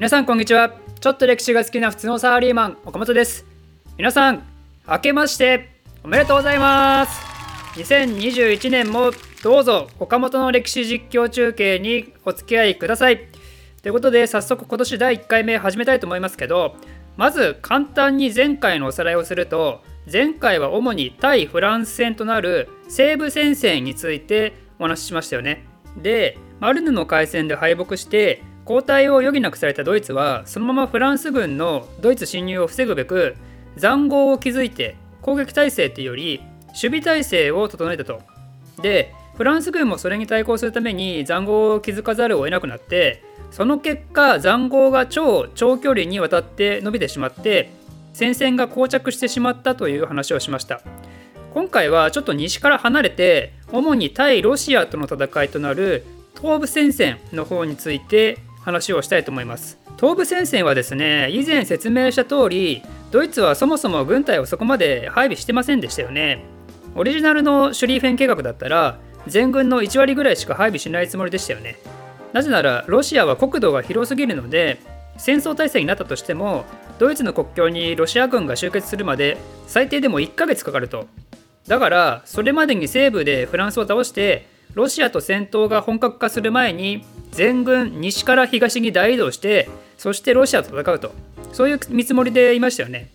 皆さんこんにちは。ちょっと歴史が好きな普通のサラリーマン岡本です。皆さん明けましておめでとうございます。2021年もどうぞ岡本の歴史実況中継にお付き合いください。ということで早速今年第1回目始めたいと思いますけどまず簡単に前回のおさらいをすると前回は主に対フランス戦となる西部戦線についてお話ししましたよね。でマルヌの海戦で敗北して交代を余儀なくされたドイツはそのままフランス軍のドイツ侵入を防ぐべく塹壕を築いて攻撃態勢というより守備態勢を整えたと。でフランス軍もそれに対抗するために塹壕を築かざるを得なくなってその結果塹壕が超長距離にわたって伸びてしまって戦線が膠着してしまったという話をしました今回はちょっと西から離れて主に対ロシアとの戦いとなる東部戦線の方について話をしたいと思います。東部戦線はですね以前説明した通りドイツはそもそも軍隊をそこまで配備してませんでしたよね。オリジナルのシュリーフェン計画だったら全軍の1割ぐらいしか配備しないつもりでしたよね。なぜならロシアは国土が広すぎるので戦争体制になったとしてもドイツの国境にロシア軍が集結するまで最低でも1ヶ月かかると。だからそれまでに西部でフランスを倒してロシアと戦闘が本格化する前に全軍西から東に大移動してそしてロシアと戦うと。そういう見積もりでいましたよね。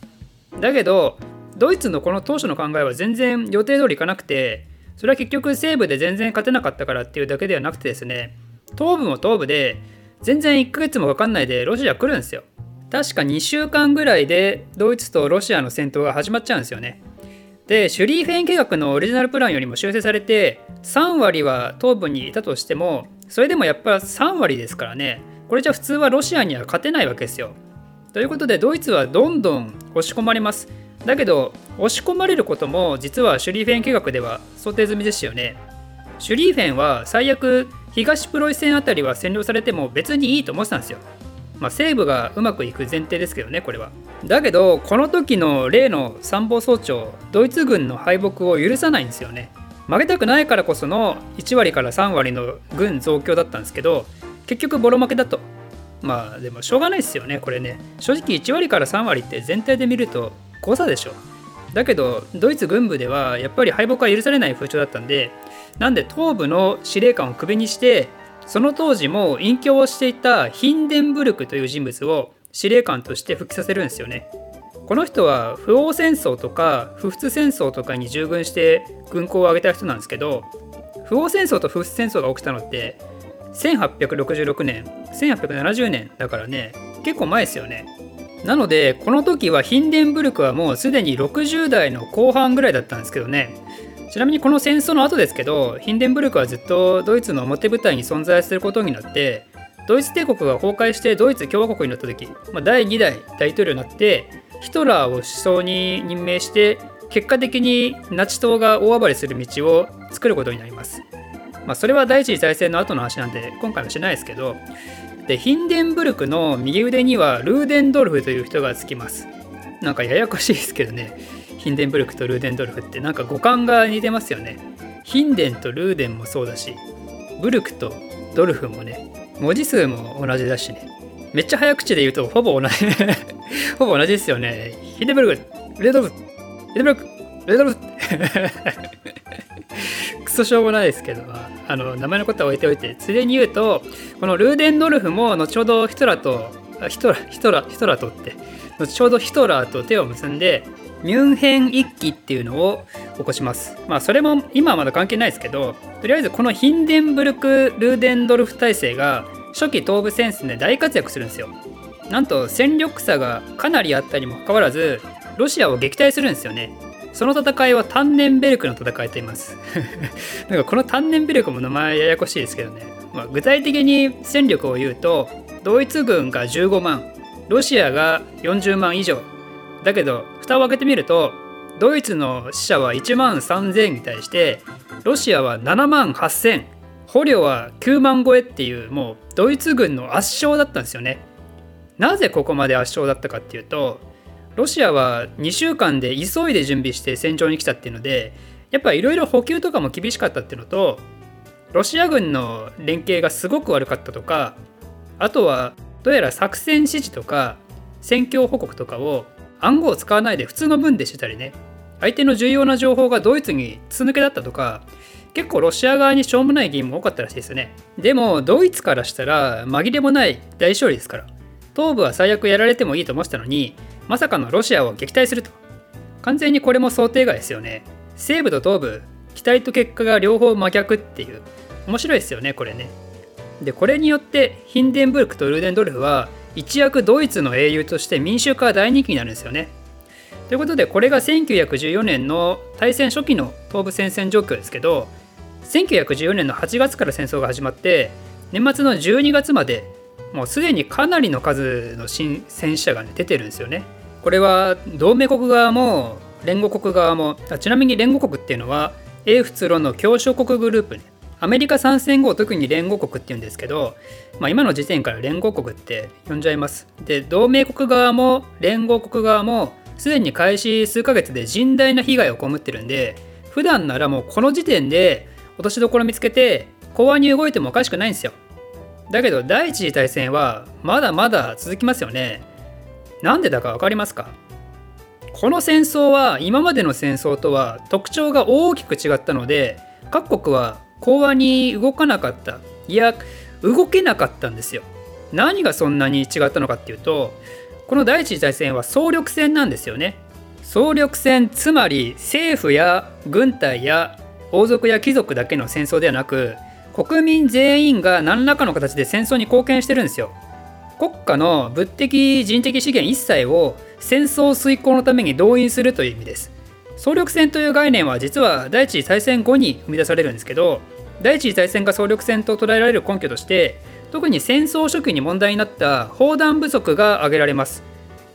だけどドイツのこの当初の考えは全然予定通りいかなくてそれは結局西部で全然勝てなかったからっていうだけではなくてですね東部も東部で全然1ヶ月もかかんないでロシア来るんですよ。確か2週間ぐらいでドイツとロシアの戦闘が始まっちゃうんですよね。でシュリーフェン計画のオリジナルプランよりも修正されて3割は東部にいたとしてもそれでもやっぱ3割ですからね。これじゃ普通はロシアには勝てないわけですよ。ということでドイツはどんどん押し込まれます。だけど押し込まれることも実はシュリーフェン計画では想定済みですよね。シュリーフェンは最悪東プロイセンあたりは占領されても別にいいと思ってたんですよ。まあ、西部がうまくいく前提ですけどねこれは。だけどこの時の例の参謀総長ドイツ軍の敗北を許さないんですよね。負けたくないからこその1割から3割の軍増強だったんですけど結局ボロ負けだと。まあでもしょうがないですよねこれね。正直1割から3割って全体で見ると誤差でしょ。だけどドイツ軍部ではやっぱり敗北は許されない風潮だったんでなんで東部の司令官をクビにしてその当時も隠居をしていたヒンデンブルクという人物を司令官として復帰させるんですよね。この人は不王戦争とか不仏戦争とかに従軍して軍港を挙げた人なんですけど不王戦争と不仏戦争が起きたのって1866年1870年だからね結構前ですよね。なのでこの時はヒンデンブルクはもうすでに60代の後半ぐらいだったんですけどねちなみにこの戦争の後ですけどヒンデンブルクはずっとドイツの表舞台に存在することになってドイツ帝国が崩壊してドイツ共和国になった時、まあ、第2代大統領になってヒトラーを首相に任命して結果的にナチ党が大暴れする道を作ることになります。まあ、それは第一次大戦の後の話なんで今回はしないですけどでヒンデンブルクの右腕にはルーデンドルフという人がつきます。なんかややこしいですけどねヒンデンブルクとルーデンドルフってなんか五感が似てますよねヒンデンとルーデンもそうだしブルクとドルフもね文字数も同じだしねめっちゃ早口で言うとほぼ同じ ほぼ同じですよねヒンデブルクレードルフヒンデブルクレドルフ クソしょうもないですけど、あの名前のことは置いておいてついでに言うとこのルーデンドルフも後ほどヒトラーとヒトラヒトラヒトラーとって後ほどヒトラーと手を結んでミュンヘン一揆っていうのを起こします。まあそれも今はまだ関係ないですけど、とりあえずこのヒンデンブルク・ルーデンドルフ体制が初期東部戦線で大活躍するんですよ。なんと戦力差がかなりあったにもかかわらず、ロシアを撃退するんですよね。その戦いはタンネンベルクの戦いと言います。なんかこのタンネンベルクも名前ややこしいですけどね。まあ、具体的に戦力を言うと、ドイツ軍が15万、ロシアが40万以上、だけど蓋を開けてみるとドイツの死者は1万3000に対してロシアは7万8000捕虜は9万超えっていうもうドイツ軍の圧勝だったんですよね。なぜここまで圧勝だったかっていうとロシアは2週間で急いで準備して戦場に来たっていうのでやっぱいろいろ補給とかも厳しかったっていうのとロシア軍の連携がすごく悪かったとかあとはどうやら作戦指示とか戦況報告とかを暗号を使わないで普通の文でしてたりね相手の重要な情報がドイツに筒抜けだったとか結構ロシア側にしょうもない議員も多かったらしいですよね。でもドイツからしたら紛れもない大勝利ですから。東部は最悪やられてもいいと思ったのにまさかのロシアを撃退すると。完全にこれも想定外ですよね。西部と東部期待と結果が両方真逆っていう。面白いですよねこれね。でこれによってヒンデンブルクとルーデンドルフは一躍ドイツの英雄として民衆化大人気になるんですよね。ということでこれが1914年の大戦初期の東部戦線状況ですけど1914年の8月から戦争が始まって年末の12月までもうすでにかなりの数の新戦死者が、ね、出てるんですよね。これは同盟国側も連合国側もちなみに連合国っていうのは英仏ロの協商国グループねアメリカ参戦後特に連合国っていうんですけど、まあ、今の時点から連合国って呼んじゃいます。で同盟国側も連合国側もすでに開始数ヶ月で甚大な被害を被ってるんで普段ならもうこの時点で落としどころ見つけて講和に動いてもおかしくないんですよ。だけど第一次大戦はまだまだ続きますよね。なんでだか分かりますか？この戦争は今までの戦争とは特徴が大きく違ったので各国は講和に動かなかったいや動けなかったんですよ。何がそんなに違ったのかっていうとこの第一次大戦は総力戦なんですよね。総力戦つまり政府や軍隊や王族や貴族だけの戦争ではなく国民全員が何らかの形で戦争に貢献してるんですよ。国家の物的人的資源一切を戦争遂行のために動員するという意味です。総力戦という概念は実は第一次大戦後に生み出されるんですけど第一次大戦が総力戦と捉えられる根拠として特に戦争初期に問題になった砲弾不足が挙げられます。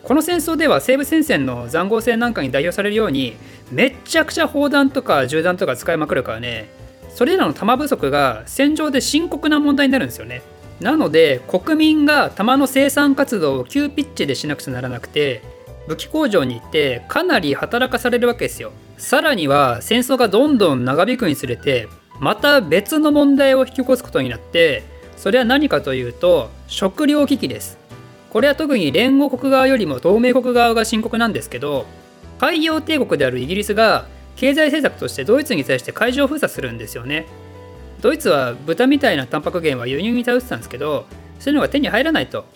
この戦争では西部戦線の塹壕戦なんかに代表されるようにめっちゃくちゃ砲弾とか銃弾とか使いまくるからねそれらの弾不足が戦場で深刻な問題になるんですよね。なので国民が弾の生産活動を急ピッチでしなくちゃならなくて武器工場に行ってかなり働かされるわけですよ。さらには戦争がどんどん長引くにつれてまた別の問題を引き起こすことになってそれは何かというと食糧危機です。これは特に連合国側よりも同盟国側が深刻なんですけど海洋帝国であるイギリスが経済政策としてドイツに対して海上封鎖するんですよね。ドイツは豚みたいなタンパク源は輸入に頼ってたんですけどそういうのが手に入らないと。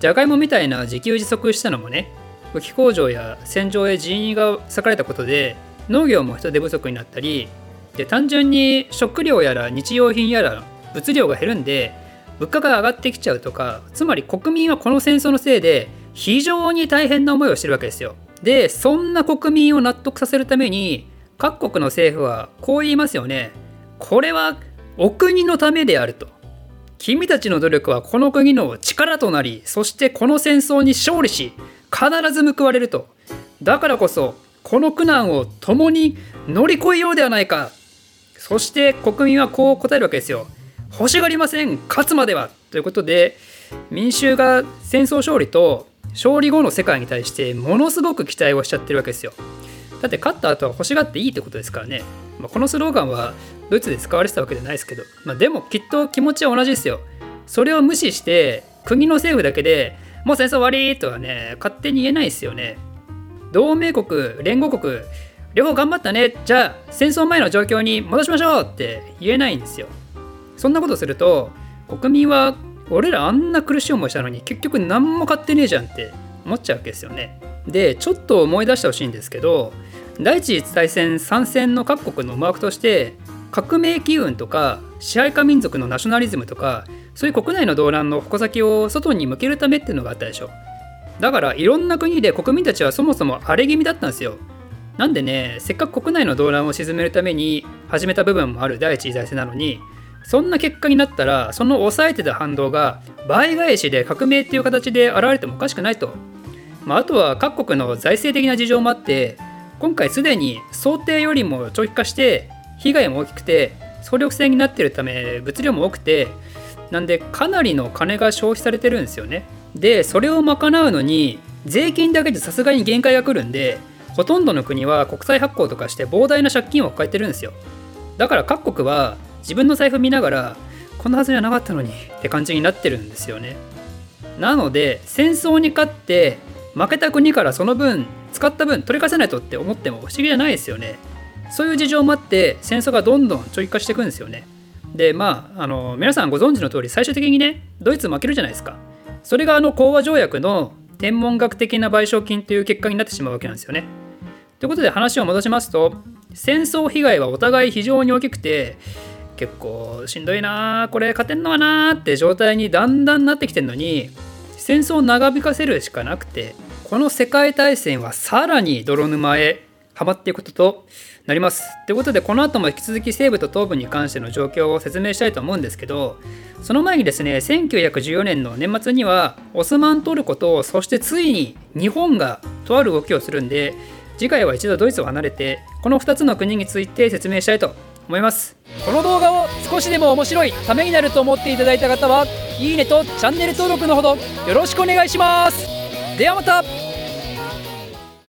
じゃがいもみたいな自給自足したのもね武器工場や戦場へ人員が割かれたことで農業も人手不足になったりで単純に食料やら日用品やら物量が減るんで物価が上がってきちゃうとかつまり国民はこの戦争のせいで非常に大変な思いをしてるわけですよ。でそんな国民を納得させるために各国の政府はこう言いますよね。これはお国のためであると。君たちの努力はこの国の力となりそしてこの戦争に勝利し必ず報われると。だからこそこの苦難を共に乗り越えようではないか。そして国民はこう答えるわけですよ。欲しがりません。勝つまでは。ということで民衆が戦争勝利と勝利後の世界に対してものすごく期待をしちゃってるわけですよ。だって勝った後は欲しがっていいってことですからね。まあ、このスローガンはドイツで使われてたわけじゃないですけど、まあ、でもきっと気持ちは同じですよ。それを無視して国の政府だけでもう戦争終わりとはね、勝手に言えないですよね。同盟国、連合国、両方頑張ったね、じゃあ戦争前の状況に戻しましょうって言えないんですよ。そんなことすると国民は俺らあんな苦しい思いしたのに結局何も買ってねえじゃんって思っちゃうわけですよね。でちょっと思い出してほしいんですけど第一次大戦参戦の各国の思惑として革命機運とか支配下民族のナショナリズムとかそういう国内の動乱の矛先を外に向けるためっていうのがあったでしょ。だからいろんな国で国民たちはそもそも荒れ気味だったんですよ。なんでねせっかく国内の動乱を鎮めるために始めた部分もある第一次大戦なのにそんな結果になったらその抑えてた反動が倍返しで革命っていう形で現れてもおかしくないと、まあ、あとは各国の財政的な事情もあって今回すでに想定よりも長期化して被害も大きくて総力戦になってるため物量も多くてなんでかなりの金が消費されてるんですよね。でそれを賄うのに税金だけでさすがに限界が来るんでほとんどの国は国債発行とかして膨大な借金を抱えてるんですよ。だから各国は自分の財布見ながらこんなはずじゃなかったのにって感じになってるんですよね。なので戦争に勝って負けた国からその分使った分取り返せないとって思っても不思議じゃないですよね。そういう事情もあって戦争がどんどん長期化していくんですよね。でまああの皆さんご存知の通り最終的にねドイツ負けるじゃないですか。それがあの講和条約の天文学的な賠償金という結果になってしまうわけなんですよね。ということで話を戻しますと戦争被害はお互い非常に大きくて結構しんどいなこれ勝てんのかなって状態にだんだんなってきてるのに戦争を長引かせるしかなくてこの世界大戦はさらに泥沼へはまっていくこととなります。ということでこの後も引き続き西部と東部に関しての状況を説明したいと思うんですけどその前にですね1914年の年末にはオスマントルコとそしてついに日本がとある動きをするんで次回は一度ドイツを離れてこの2つの国について説明したいと思います。この動画を少しでも面白いためになると思っていただいた方はいいねとチャンネル登録のほどよろしくお願いします。ではまた。